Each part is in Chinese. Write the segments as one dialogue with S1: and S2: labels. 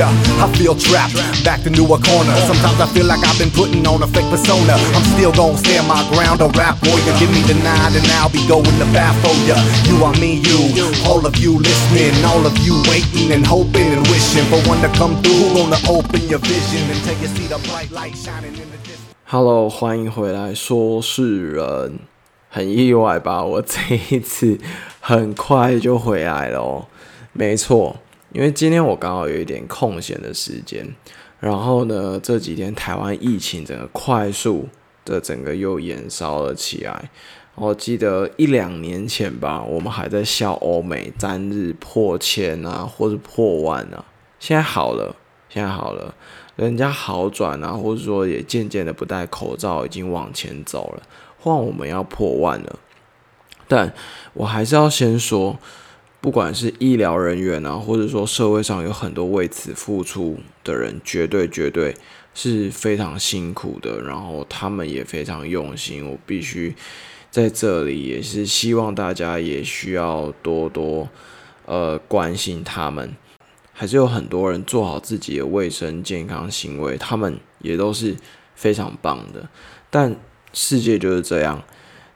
S1: Yeah, I feel trapped, back into a corner. Sometimes I feel like I've been putting on a fake persona. I'm still gonna stand my ground, a rap warrior. Give me the nine and I'll be going to bat for ya. You are me, you, all of you listening, all of you waiting and hoping and wishing for one to come through. Gonna open your vision until you see the bright light shining in the distance.
S2: Hello，欢迎回来，说事人。很意外吧？我这一次很快就回来了哦。没错， 因为今天我刚好有一点空闲的时间，然后呢，这几天台湾疫情整个快速的整个又延烧了起来。我记得一两年前吧，我们还在笑欧美单日破千啊，或是破万啊。现在好了，现在好了，人家好转啊，或者说也渐渐的不戴口罩，已经往前走了。换我们要破万了，但我还是要先说，不管是医疗人员啊，或者说社会上有很多为此付出的人，绝对绝对是非常辛苦的，然后他们也非常用心。我必须在这里也是希望大家也需要多多呃关心他们，还是有很多人做好自己的卫生健康行为，他们也都是非常棒的，但。世界就是这样，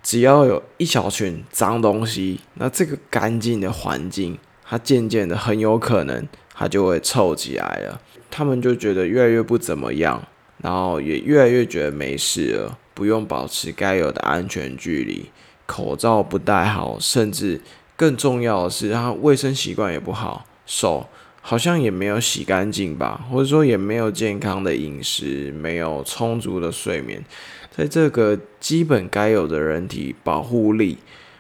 S2: 只要有一小群脏东西，那这个干净的环境，它渐渐的很有可能它就会臭起来了。他们就觉得越来越不怎么样，然后也越来越觉得没事了，不用保持该有的安全距离，口罩不戴好，甚至更重要的是，他卫生习惯也不好，手好像也没有洗干净吧，或者说也没有健康的饮食，没有充足的睡眠。在这个基本该有的人体保护力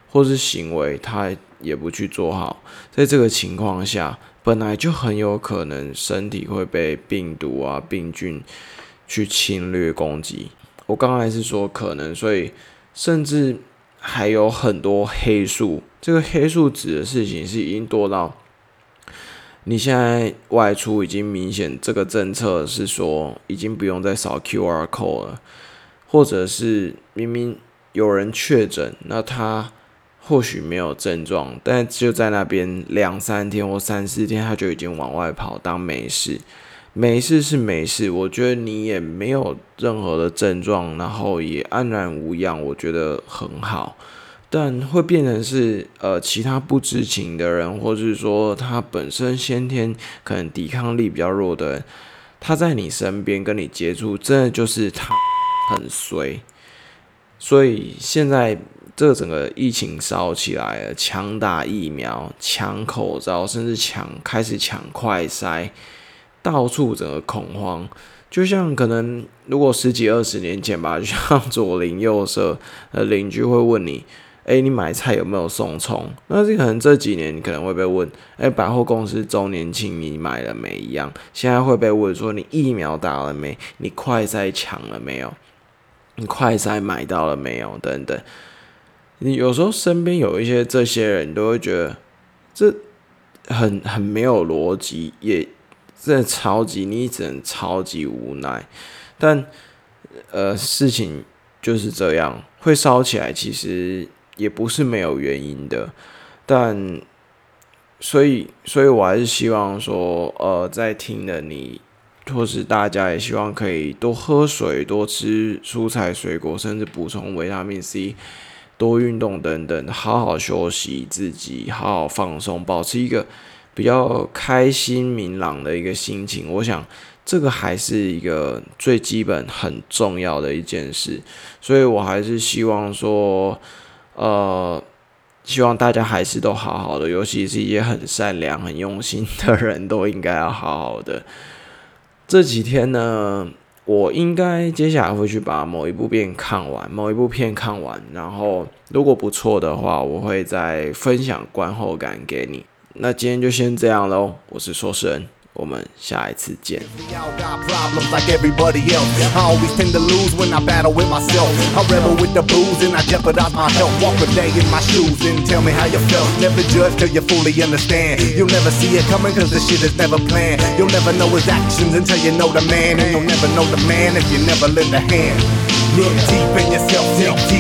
S2: 或是行为，他也不去做好，在这个情况下，本来就很有可能身体会被病毒啊、病菌去侵略攻击。我刚才是说可能，所以甚至还有很多黑数。这个黑数指的事情是已经多到你现在外出已经明显，这个政策是说已经不用再扫 QR code 了。或者是明明有人确诊，那他或许没有症状，但就在那边两三天或三四天，他就已经往外跑当没事。没事是没事，我觉得你也没有任何的症状，然后也安然无恙，我觉得很好。但会变成是呃，其他不知情的人，或是说他本身先天可能抵抗力比较弱的人，他在你身边跟你接触，真的就是他。很衰，所以现在这整个疫情烧起来了，抢打疫苗、抢口罩，甚至抢开始抢快筛，到处整个恐慌。就像可能如果十几二十年前吧，就像左邻右舍呃邻居会问你，哎，你买菜有没有送葱？那这可能这几年你可能会被问，哎，百货公司周年庆你买了没一样？现在会被问说你疫苗打了没？你快筛抢了没有？你快筛买到了没有？等等，你有时候身边有一些这些人，都会觉得这很很没有逻辑，也真的超级，你只能超级无奈。但呃，事情就是这样，会烧起来，其实也不是没有原因的。但所以，所以我还是希望说，呃，在听的你。或是大家也希望可以多喝水、多吃蔬菜水果，甚至补充维他命 C，多运动等等，好好休息自己，好好放松，保持一个比较开心明朗的一个心情。我想这个还是一个最基本、很重要的一件事。所以我还是希望说，呃，希望大家还是都好好的，尤其是一些很善良、很用心的人都应该要好好的。这几天呢，我应该接下来会去把某一部片看完，某一部片看完，然后如果不错的话，我会再分享观后感给你。那今天就先这样喽，我是说事人。我们下一次见。
S1: problems like everybody else. I always tend to lose when I battle with myself. I rebel with the booze and I jeopardize my health. Walk a day in my shoes and tell me how you felt. Never judge till you fully understand. You'll never see it coming cause the shit is never planned. You'll never know his actions until you know the man. And you'll never know the man if you never lend a hand. Look deep in yourself, dig deep